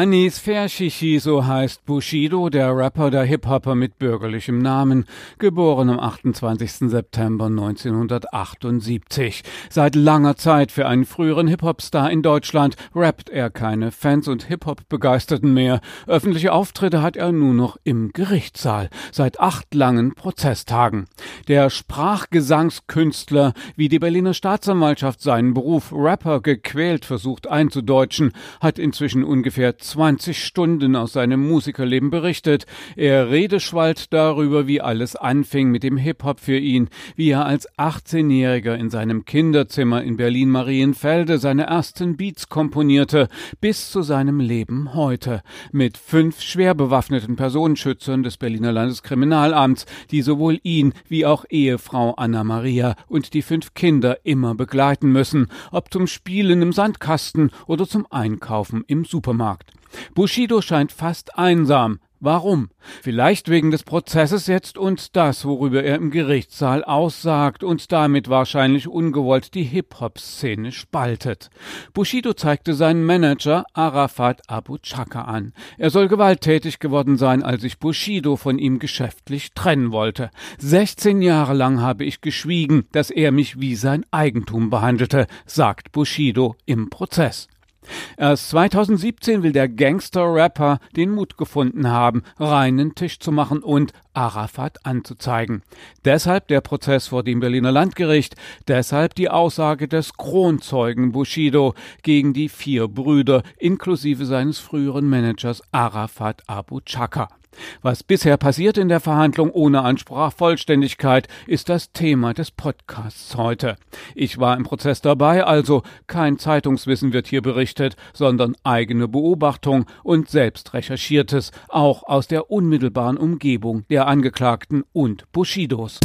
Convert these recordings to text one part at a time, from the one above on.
Anis Fershishi, so heißt Bushido, der Rapper, der Hip-Hopper mit bürgerlichem Namen, geboren am 28. September 1978. Seit langer Zeit für einen früheren Hip-Hop-Star in Deutschland rappt er keine Fans und Hip-Hop-Begeisterten mehr. Öffentliche Auftritte hat er nur noch im Gerichtssaal, seit acht langen Prozesstagen. Der Sprachgesangskünstler, wie die Berliner Staatsanwaltschaft seinen Beruf Rapper gequält versucht einzudeutschen, hat inzwischen ungefähr 20 Stunden aus seinem Musikerleben berichtet. Er redeschwallt darüber, wie alles anfing mit dem Hip-Hop für ihn, wie er als 18-Jähriger in seinem Kinderzimmer in Berlin-Marienfelde seine ersten Beats komponierte, bis zu seinem Leben heute. Mit fünf schwer bewaffneten Personenschützern des Berliner Landeskriminalamts, die sowohl ihn wie auch Ehefrau Anna Maria und die fünf Kinder immer begleiten müssen, ob zum Spielen im Sandkasten oder zum Einkaufen im Supermarkt. Bushido scheint fast einsam. Warum? Vielleicht wegen des Prozesses jetzt und das, worüber er im Gerichtssaal aussagt und damit wahrscheinlich ungewollt die Hip-Hop-Szene spaltet. Bushido zeigte seinen Manager Arafat Abu Chaka an. Er soll gewalttätig geworden sein, als ich Bushido von ihm geschäftlich trennen wollte. 16 Jahre lang habe ich geschwiegen, dass er mich wie sein Eigentum behandelte, sagt Bushido im Prozess. Erst 2017 will der Gangster-Rapper den Mut gefunden haben, reinen Tisch zu machen und Arafat anzuzeigen. Deshalb der Prozess vor dem Berliner Landgericht, deshalb die Aussage des Kronzeugen Bushido gegen die vier Brüder inklusive seines früheren Managers Arafat Abu Chaka. Was bisher passiert in der Verhandlung ohne Ansprachvollständigkeit, ist das Thema des Podcasts heute. Ich war im Prozess dabei, also kein Zeitungswissen wird hier berichtet, sondern eigene Beobachtung und selbst recherchiertes, auch aus der unmittelbaren Umgebung der Angeklagten und Bushidos.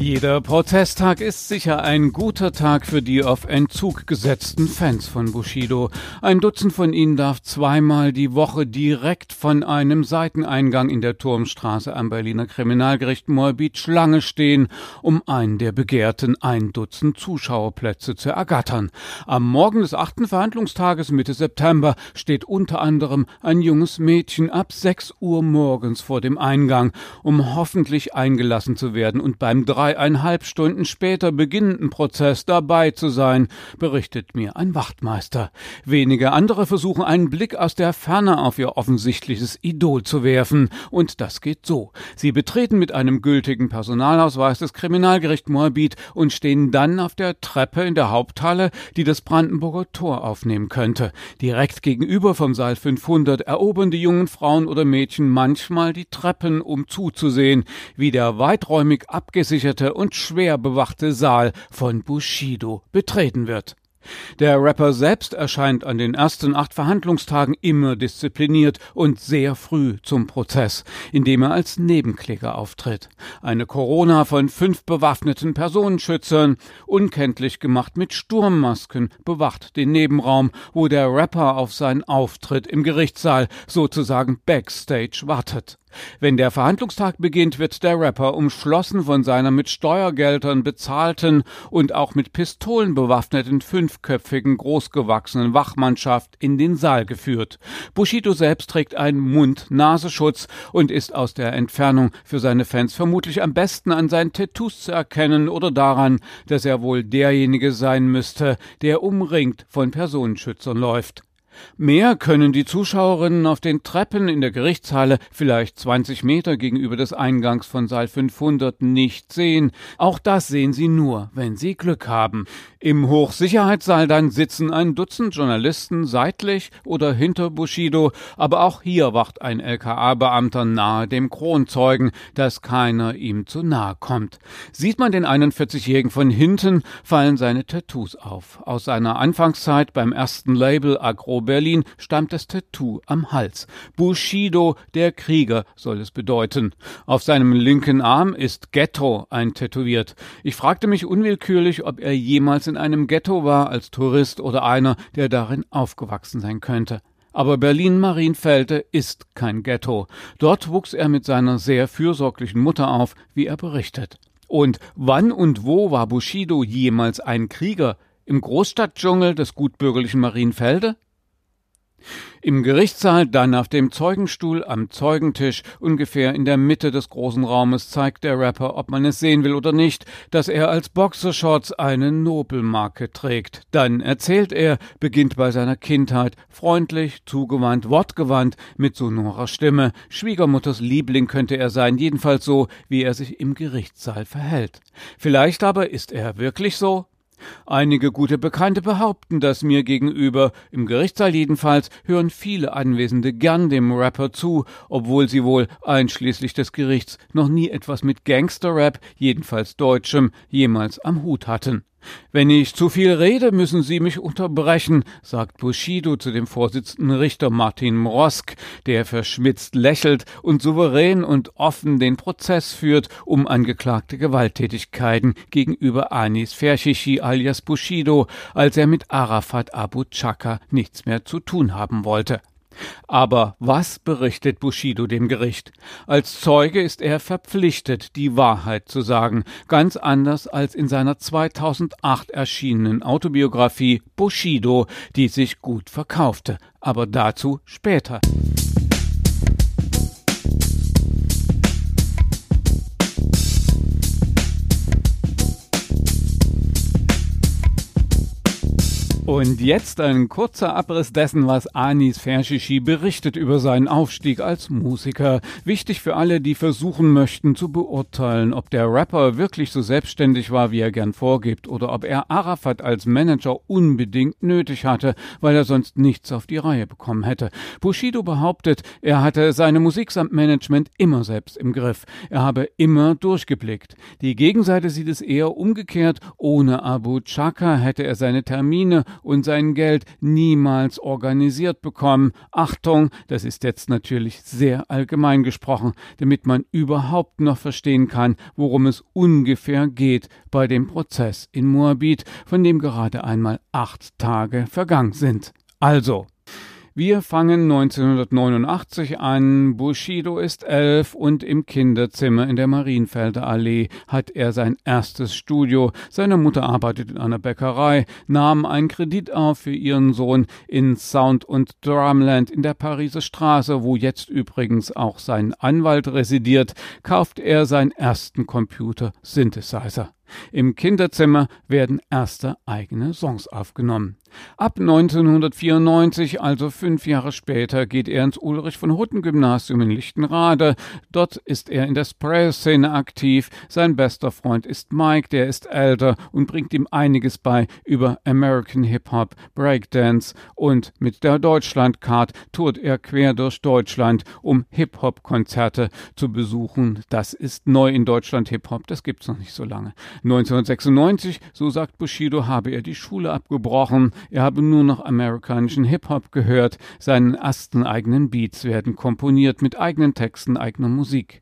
Jeder Protesttag ist sicher ein guter Tag für die auf Entzug gesetzten Fans von Bushido. Ein Dutzend von ihnen darf zweimal die Woche direkt von einem Seiteneingang in der Turmstraße am Berliner Kriminalgericht Moabit Schlange stehen, um einen der begehrten ein Dutzend Zuschauerplätze zu ergattern. Am Morgen des achten Verhandlungstages Mitte September steht unter anderem ein junges Mädchen ab sechs Uhr morgens vor dem Eingang, um hoffentlich eingelassen zu werden und beim 3 zweieinhalb Stunden später beginnenden Prozess dabei zu sein, berichtet mir ein Wachtmeister. Wenige andere versuchen einen Blick aus der Ferne auf ihr offensichtliches Idol zu werfen. Und das geht so. Sie betreten mit einem gültigen Personalausweis das Kriminalgericht Moabit und stehen dann auf der Treppe in der Haupthalle, die das Brandenburger Tor aufnehmen könnte. Direkt gegenüber vom Saal 500 erobern die jungen Frauen oder Mädchen manchmal die Treppen, um zuzusehen, wie der weiträumig abgesicherte und schwer bewachte Saal von Bushido betreten wird. Der Rapper selbst erscheint an den ersten acht Verhandlungstagen immer diszipliniert und sehr früh zum Prozess, indem er als Nebenkläger auftritt. Eine Corona von fünf bewaffneten Personenschützern, unkenntlich gemacht mit Sturmmasken, bewacht den Nebenraum, wo der Rapper auf seinen Auftritt im Gerichtssaal sozusagen backstage wartet. Wenn der Verhandlungstag beginnt, wird der Rapper umschlossen von seiner mit Steuergeldern bezahlten und auch mit Pistolen bewaffneten fünfköpfigen großgewachsenen Wachmannschaft in den Saal geführt. Bushido selbst trägt einen Mund-Nasenschutz und ist aus der Entfernung für seine Fans vermutlich am besten an seinen Tattoos zu erkennen oder daran, dass er wohl derjenige sein müsste, der umringt von Personenschützern läuft. Mehr können die Zuschauerinnen auf den Treppen in der Gerichtshalle, vielleicht 20 Meter gegenüber des Eingangs von Saal 500, nicht sehen. Auch das sehen sie nur, wenn sie Glück haben. Im Hochsicherheitssaal dann sitzen ein Dutzend Journalisten seitlich oder hinter Bushido, aber auch hier wacht ein LKA-Beamter nahe dem Kronzeugen, dass keiner ihm zu nahe kommt. Sieht man den 41-Jährigen von hinten, fallen seine Tattoos auf. Aus seiner Anfangszeit beim ersten Label Agro Berlin stammt das Tattoo am Hals. Bushido, der Krieger, soll es bedeuten. Auf seinem linken Arm ist Ghetto eintätowiert. Ich fragte mich unwillkürlich, ob er jemals in einem Ghetto war als Tourist oder einer, der darin aufgewachsen sein könnte. Aber Berlin-Marienfelde ist kein Ghetto. Dort wuchs er mit seiner sehr fürsorglichen Mutter auf, wie er berichtet. Und wann und wo war Bushido jemals ein Krieger? Im Großstadtdschungel des gutbürgerlichen Marienfelde? Im Gerichtssaal, dann auf dem Zeugenstuhl am Zeugentisch, ungefähr in der Mitte des großen Raumes, zeigt der Rapper, ob man es sehen will oder nicht, dass er als Boxershorts eine Nobelmarke trägt. Dann erzählt er, beginnt bei seiner Kindheit, freundlich, zugewandt, wortgewandt, mit sonorer Stimme. Schwiegermutters Liebling könnte er sein, jedenfalls so, wie er sich im Gerichtssaal verhält. Vielleicht aber ist er wirklich so? Einige gute Bekannte behaupten das mir gegenüber. Im Gerichtssaal jedenfalls hören viele Anwesende gern dem Rapper zu, obwohl sie wohl einschließlich des Gerichts noch nie etwas mit Gangsterrap, jedenfalls deutschem, jemals am Hut hatten. Wenn ich zu viel rede, müssen Sie mich unterbrechen, sagt Bushido zu dem Vorsitzenden Richter Martin Mrosk, der verschmitzt lächelt und souverän und offen den Prozess führt, um angeklagte Gewalttätigkeiten gegenüber Anis Fershishi alias Bushido, als er mit Arafat Abu Chaka nichts mehr zu tun haben wollte. Aber was berichtet Bushido dem Gericht? Als Zeuge ist er verpflichtet, die Wahrheit zu sagen, ganz anders als in seiner 2008 erschienenen Autobiografie Bushido, die sich gut verkaufte. Aber dazu später. Und jetzt ein kurzer Abriss dessen, was Anis Fershishi berichtet über seinen Aufstieg als Musiker. Wichtig für alle, die versuchen möchten zu beurteilen, ob der Rapper wirklich so selbstständig war, wie er gern vorgibt, oder ob er Arafat als Manager unbedingt nötig hatte, weil er sonst nichts auf die Reihe bekommen hätte. Bushido behauptet, er hatte seine Musik samt Management immer selbst im Griff. Er habe immer durchgeblickt. Die Gegenseite sieht es eher umgekehrt. Ohne Abu Chaka hätte er seine Termine und sein Geld niemals organisiert bekommen. Achtung, das ist jetzt natürlich sehr allgemein gesprochen, damit man überhaupt noch verstehen kann, worum es ungefähr geht bei dem Prozess in Moabit, von dem gerade einmal acht Tage vergangen sind. Also, wir fangen 1989 an. Bushido ist elf und im Kinderzimmer in der Marienfelder Allee hat er sein erstes Studio. Seine Mutter arbeitet in einer Bäckerei, nahm einen Kredit auf für ihren Sohn in Sound und Drumland in der Pariser Straße, wo jetzt übrigens auch sein Anwalt residiert, kauft er seinen ersten Computer Synthesizer. Im Kinderzimmer werden erste eigene Songs aufgenommen. Ab 1994, also fünf Jahre später, geht er ins Ulrich von Hutten Gymnasium in Lichtenrade. Dort ist er in der Spray-Szene aktiv. Sein bester Freund ist Mike, der ist älter und bringt ihm einiges bei über American Hip-Hop, Breakdance und mit der Deutschlandcard tourt er quer durch Deutschland, um Hip-Hop-Konzerte zu besuchen. Das ist neu in Deutschland Hip-Hop, das gibt's noch nicht so lange. 1996, so sagt Bushido, habe er die Schule abgebrochen, er habe nur noch amerikanischen Hip-Hop gehört, seinen ersten eigenen Beats werden komponiert mit eigenen Texten, eigener Musik.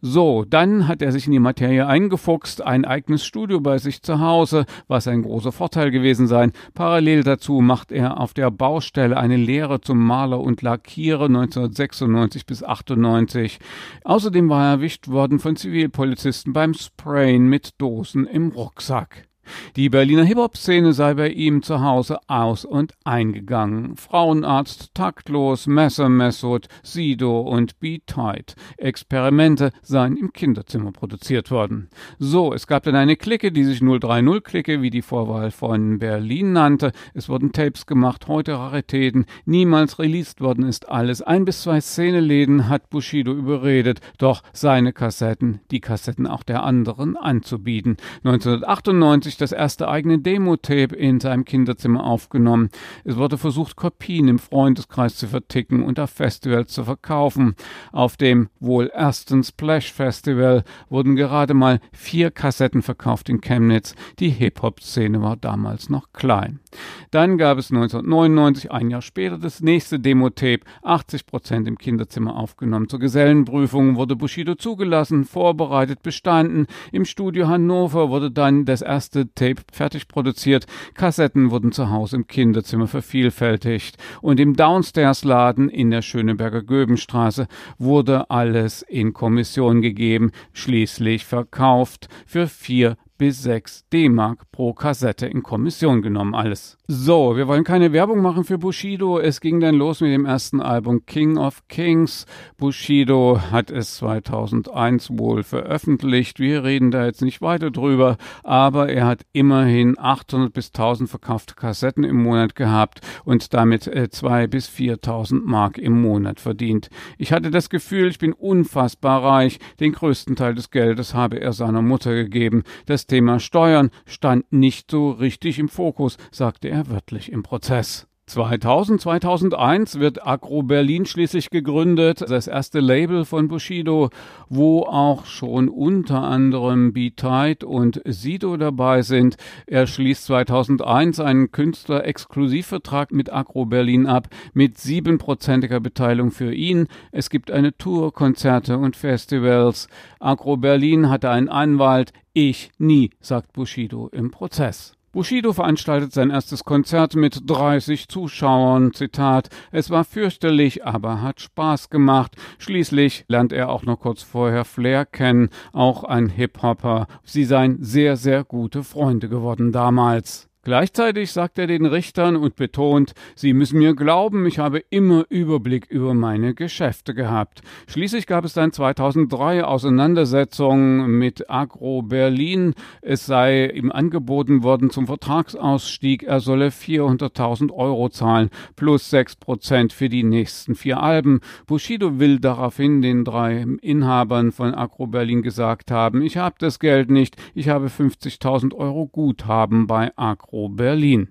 So, dann hat er sich in die Materie eingefuchst, ein eigenes Studio bei sich zu Hause, was ein großer Vorteil gewesen sein. Parallel dazu macht er auf der Baustelle eine Lehre zum Maler und Lackierer 1996 bis 98. Außerdem war er erwischt worden von Zivilpolizisten beim Sprayen mit Dosen im Rucksack. Die Berliner Hip-Hop-Szene sei bei ihm zu Hause aus- und eingegangen. Frauenarzt, Taktlos, Messer Messot, Sido und Be Tight. Experimente seien im Kinderzimmer produziert worden. So, es gab dann eine Clique, die sich 030-Clique, wie die Vorwahl von Berlin nannte. Es wurden Tapes gemacht, heute Raritäten. Niemals released worden ist alles. Ein bis zwei Szeneläden hat Bushido überredet, doch seine Kassetten, die Kassetten auch der anderen anzubieten. 1998 das erste eigene Demo-Tape in seinem Kinderzimmer aufgenommen. Es wurde versucht, Kopien im Freundeskreis zu verticken und auf Festivals zu verkaufen. Auf dem wohl ersten Splash Festival wurden gerade mal vier Kassetten verkauft in Chemnitz. Die Hip-Hop-Szene war damals noch klein. Dann gab es 1999, ein Jahr später, das nächste Demo-Tape, 80 Prozent im Kinderzimmer aufgenommen. Zur Gesellenprüfung wurde Bushido zugelassen, vorbereitet, bestanden. Im Studio Hannover wurde dann das erste Tape fertig produziert. Kassetten wurden zu Hause im Kinderzimmer vervielfältigt. Und im Downstairs-Laden in der Schöneberger Göbenstraße wurde alles in Kommission gegeben, schließlich verkauft für vier bis 6 D-Mark pro Kassette in Kommission genommen alles. So, wir wollen keine Werbung machen für Bushido. Es ging dann los mit dem ersten Album King of Kings. Bushido hat es 2001 wohl veröffentlicht. Wir reden da jetzt nicht weiter drüber, aber er hat immerhin 800 bis 1000 verkaufte Kassetten im Monat gehabt und damit äh, 2 bis 4000 Mark im Monat verdient. Ich hatte das Gefühl, ich bin unfassbar reich. Den größten Teil des Geldes habe er seiner Mutter gegeben. Das Thema Steuern stand nicht so richtig im Fokus, sagte er wörtlich im Prozess. 2000, 2001 wird Agro Berlin schließlich gegründet, das erste Label von Bushido, wo auch schon unter anderem B-Tide und Sido dabei sind. Er schließt 2001 einen Künstler-Exklusivvertrag mit Agro Berlin ab, mit siebenprozentiger Beteiligung für ihn. Es gibt eine Tour, Konzerte und Festivals. Agro Berlin hatte einen Anwalt, ich nie, sagt Bushido im Prozess. Bushido veranstaltet sein erstes Konzert mit 30 Zuschauern. Zitat, es war fürchterlich, aber hat Spaß gemacht. Schließlich lernt er auch noch kurz vorher Flair kennen, auch ein Hip-Hopper. Sie seien sehr, sehr gute Freunde geworden damals. Gleichzeitig sagt er den Richtern und betont, sie müssen mir glauben, ich habe immer Überblick über meine Geschäfte gehabt. Schließlich gab es dann 2003 Auseinandersetzungen mit Agro Berlin. Es sei ihm angeboten worden zum Vertragsausstieg, er solle 400.000 Euro zahlen plus 6 Prozent für die nächsten vier Alben. Bushido will daraufhin den drei Inhabern von Agro Berlin gesagt haben, ich habe das Geld nicht, ich habe 50.000 Euro Guthaben bei Agro Berlin.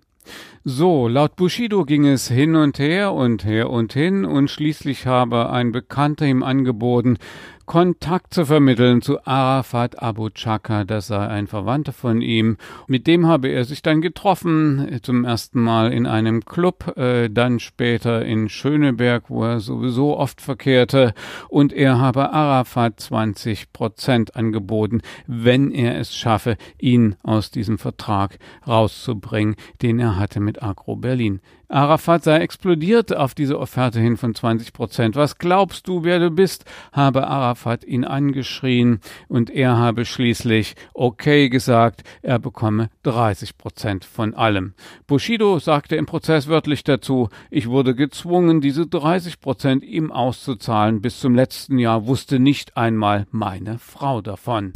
So, laut Bushido ging es hin und her und her und hin und schließlich habe ein Bekannter ihm angeboten, Kontakt zu vermitteln zu Arafat Abu Chaka, das sei ein Verwandter von ihm. Mit dem habe er sich dann getroffen, zum ersten Mal in einem Club, äh, dann später in Schöneberg, wo er sowieso oft verkehrte, und er habe Arafat 20 Prozent angeboten, wenn er es schaffe, ihn aus diesem Vertrag rauszubringen, den er hatte mit Agro Berlin. Arafat sei explodiert auf diese Offerte hin von 20 Prozent. Was glaubst du, wer du bist? habe Arafat ihn angeschrien und er habe schließlich okay gesagt, er bekomme 30 Prozent von allem. Bushido sagte im Prozess wörtlich dazu, ich wurde gezwungen, diese 30 Prozent ihm auszuzahlen. Bis zum letzten Jahr wusste nicht einmal meine Frau davon.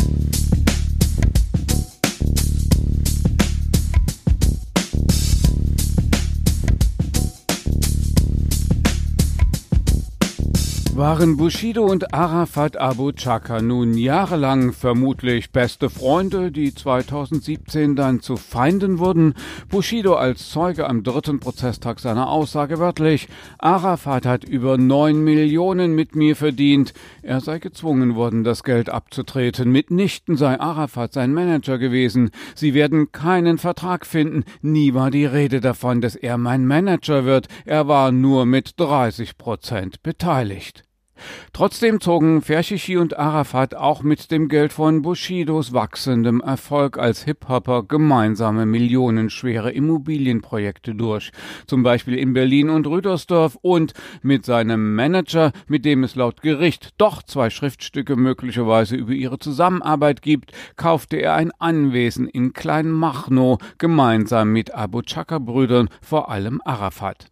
Waren Bushido und Arafat Abu Chaka nun jahrelang vermutlich beste Freunde, die 2017 dann zu Feinden wurden? Bushido als Zeuge am dritten Prozesstag seiner Aussage wörtlich, Arafat hat über neun Millionen mit mir verdient. Er sei gezwungen worden, das Geld abzutreten. Mitnichten sei Arafat sein Manager gewesen. Sie werden keinen Vertrag finden. Nie war die Rede davon, dass er mein Manager wird. Er war nur mit 30 Prozent beteiligt. Trotzdem zogen Fershishi und Arafat auch mit dem Geld von Bushidos wachsendem Erfolg als Hip-Hopper gemeinsame millionenschwere Immobilienprojekte durch, zum Beispiel in Berlin und Rüdersdorf und mit seinem Manager, mit dem es laut Gericht doch zwei Schriftstücke möglicherweise über ihre Zusammenarbeit gibt, kaufte er ein Anwesen in Kleinmachnow gemeinsam mit Abu Chaka-Brüdern, vor allem Arafat.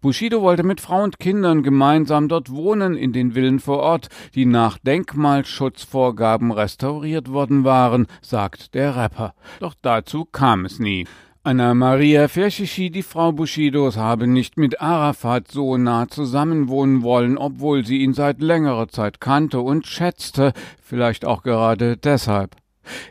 Bushido wollte mit Frau und Kindern gemeinsam dort wohnen in den Villen vor Ort, die nach Denkmalschutzvorgaben restauriert worden waren, sagt der Rapper. Doch dazu kam es nie. Anna Maria Fershishi, die Frau Bushidos, habe nicht mit Arafat so nah zusammenwohnen wollen, obwohl sie ihn seit längerer Zeit kannte und schätzte, vielleicht auch gerade deshalb.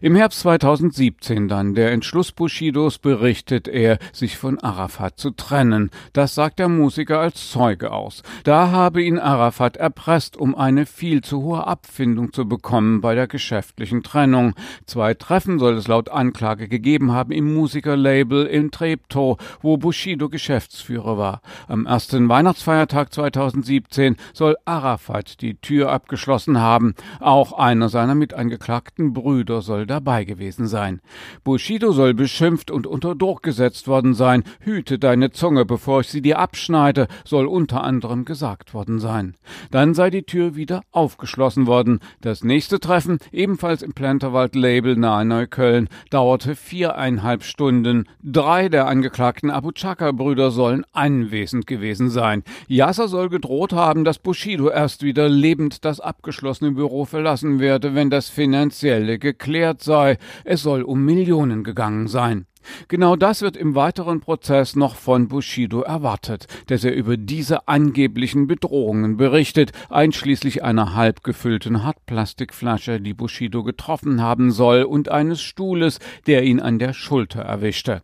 Im Herbst 2017 dann, der Entschluss Bushidos berichtet er, sich von Arafat zu trennen. Das sagt der Musiker als Zeuge aus. Da habe ihn Arafat erpresst, um eine viel zu hohe Abfindung zu bekommen bei der geschäftlichen Trennung. Zwei Treffen soll es laut Anklage gegeben haben im Musikerlabel in Treptow, wo Bushido Geschäftsführer war. Am ersten Weihnachtsfeiertag 2017 soll Arafat die Tür abgeschlossen haben. Auch einer seiner mitangeklagten Brüder soll dabei gewesen sein. Bushido soll beschimpft und unter Druck gesetzt worden sein. Hüte deine Zunge, bevor ich sie dir abschneide, soll unter anderem gesagt worden sein. Dann sei die Tür wieder aufgeschlossen worden. Das nächste Treffen, ebenfalls im Planterwald Label nahe Neukölln, dauerte viereinhalb Stunden. Drei der angeklagten Abu Chaka-Brüder sollen anwesend gewesen sein. Yasser soll gedroht haben, dass Bushido erst wieder lebend das abgeschlossene Büro verlassen werde, wenn das Finanzielle geklärt geklärt sei, es soll um Millionen gegangen sein. Genau das wird im weiteren Prozess noch von Bushido erwartet, dass er über diese angeblichen Bedrohungen berichtet, einschließlich einer halb gefüllten Hartplastikflasche, die Bushido getroffen haben soll, und eines Stuhles, der ihn an der Schulter erwischte.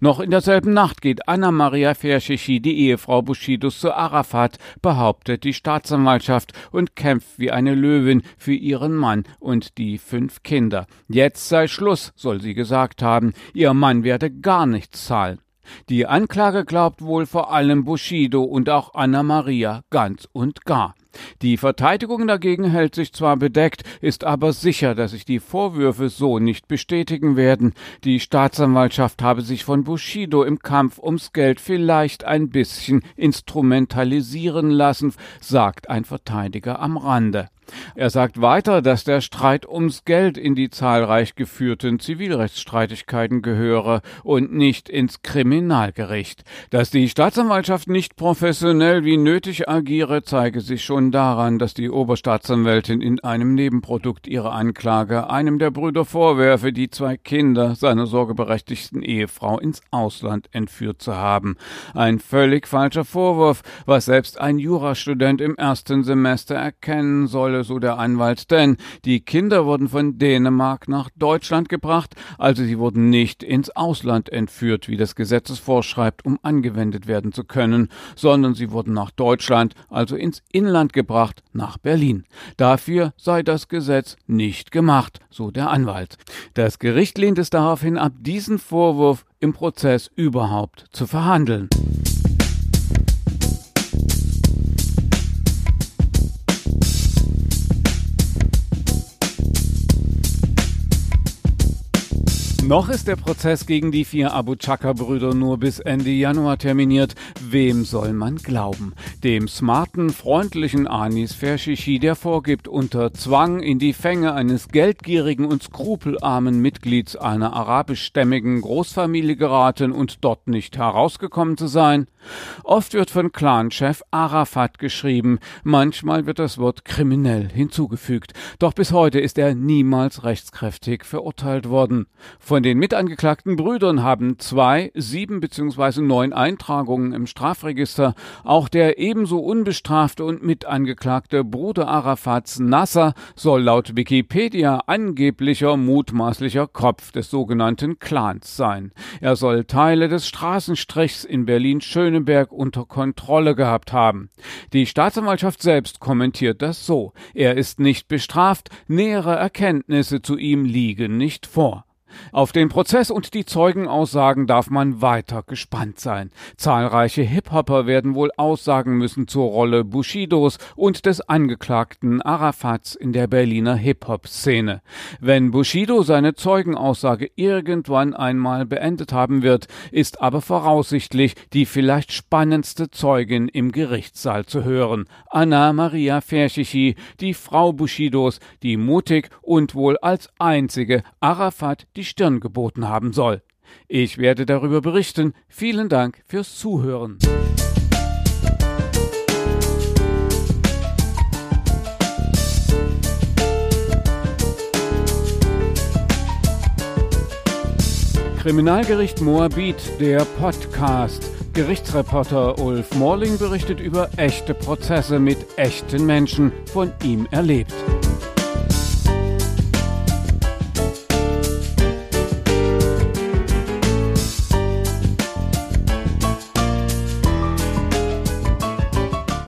Noch in derselben Nacht geht Anna Maria Ferschichi, die Ehefrau Bushidos, zu Arafat, behauptet die Staatsanwaltschaft und kämpft wie eine Löwin für ihren Mann und die fünf Kinder. Jetzt sei Schluss, soll sie gesagt haben, ihr Mann werde gar nichts zahlen. Die Anklage glaubt wohl vor allem Bushido und auch Anna Maria ganz und gar. Die Verteidigung dagegen hält sich zwar bedeckt, ist aber sicher, dass sich die Vorwürfe so nicht bestätigen werden. Die Staatsanwaltschaft habe sich von Bushido im Kampf ums Geld vielleicht ein bisschen instrumentalisieren lassen, sagt ein Verteidiger am Rande. Er sagt weiter, dass der Streit ums Geld in die zahlreich geführten Zivilrechtsstreitigkeiten gehöre und nicht ins Kriminalgericht. Dass die Staatsanwaltschaft nicht professionell wie nötig agiere, zeige sich schon daran, dass die Oberstaatsanwältin in einem Nebenprodukt ihrer Anklage einem der Brüder vorwerfe, die zwei Kinder seiner sorgeberechtigten Ehefrau ins Ausland entführt zu haben. Ein völlig falscher Vorwurf, was selbst ein Jurastudent im ersten Semester erkennen solle, so der Anwalt, denn die Kinder wurden von Dänemark nach Deutschland gebracht, also sie wurden nicht ins Ausland entführt, wie das Gesetz es vorschreibt, um angewendet werden zu können, sondern sie wurden nach Deutschland, also ins Inland gebracht, nach Berlin. Dafür sei das Gesetz nicht gemacht, so der Anwalt. Das Gericht lehnt es daraufhin ab, diesen Vorwurf im Prozess überhaupt zu verhandeln. Noch ist der Prozess gegen die vier Abu Chaka-Brüder nur bis Ende Januar terminiert. Wem soll man glauben? Dem smarten, freundlichen Anis Fershishi, der vorgibt, unter Zwang in die Fänge eines geldgierigen und skrupelarmen Mitglieds einer arabischstämmigen Großfamilie geraten und dort nicht herausgekommen zu sein? Oft wird von Clanchef Arafat geschrieben, manchmal wird das Wort kriminell hinzugefügt. Doch bis heute ist er niemals rechtskräftig verurteilt worden. Von den mitangeklagten Brüdern haben zwei, sieben bzw. neun Eintragungen im Strafregister. Auch der ebenso unbestrafte und mitangeklagte Bruder Arafats Nasser soll laut Wikipedia angeblicher mutmaßlicher Kopf des sogenannten Clans sein. Er soll Teile des Straßenstrichs in Berlin-Schöneberg unter Kontrolle gehabt haben. Die Staatsanwaltschaft selbst kommentiert das so. Er ist nicht bestraft, nähere Erkenntnisse zu ihm liegen nicht vor. Auf den Prozess und die Zeugenaussagen darf man weiter gespannt sein. Zahlreiche Hip-Hopper werden wohl aussagen müssen zur Rolle Bushidos und des Angeklagten Arafats in der Berliner Hip-Hop-Szene. Wenn Bushido seine Zeugenaussage irgendwann einmal beendet haben wird, ist aber voraussichtlich die vielleicht spannendste Zeugin im Gerichtssaal zu hören. Anna Maria Ferschichi, die Frau Bushidos, die mutig und wohl als einzige Arafat die Stirn geboten haben soll. Ich werde darüber berichten. Vielen Dank fürs Zuhören. Kriminalgericht Moabit, der Podcast. Gerichtsreporter Ulf Morling berichtet über echte Prozesse mit echten Menschen, von ihm erlebt.